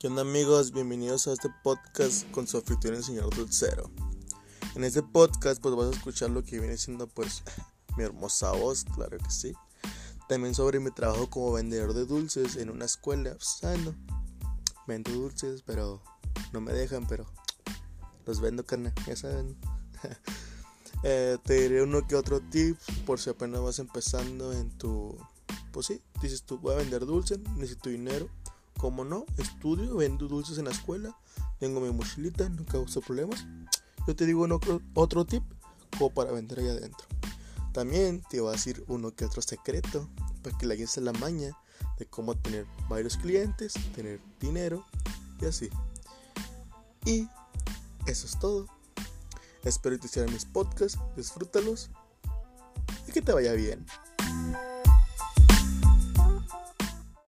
¿Qué onda amigos? Bienvenidos a este podcast con su anfitrión el señor Dulcero. En este podcast pues vas a escuchar lo que viene siendo pues mi hermosa voz, claro que sí. También sobre mi trabajo como vendedor de dulces en una escuela. Pues, ah, no. Vendo dulces, pero no me dejan, pero los vendo carne, ya saben. Eh, te diré uno que otro tip por si apenas vas empezando en tu... Pues sí, dices tú, voy a vender dulces, necesito dinero como no, estudio, vendo dulces en la escuela, tengo mi mochilita, no causa problemas. Yo te digo otro, otro tip como para vender allá adentro. También te voy a decir uno que otro secreto para que le hagas la maña de cómo tener varios clientes, tener dinero y así. Y eso es todo. Espero que te mis podcasts, disfrútalos y que te vaya bien.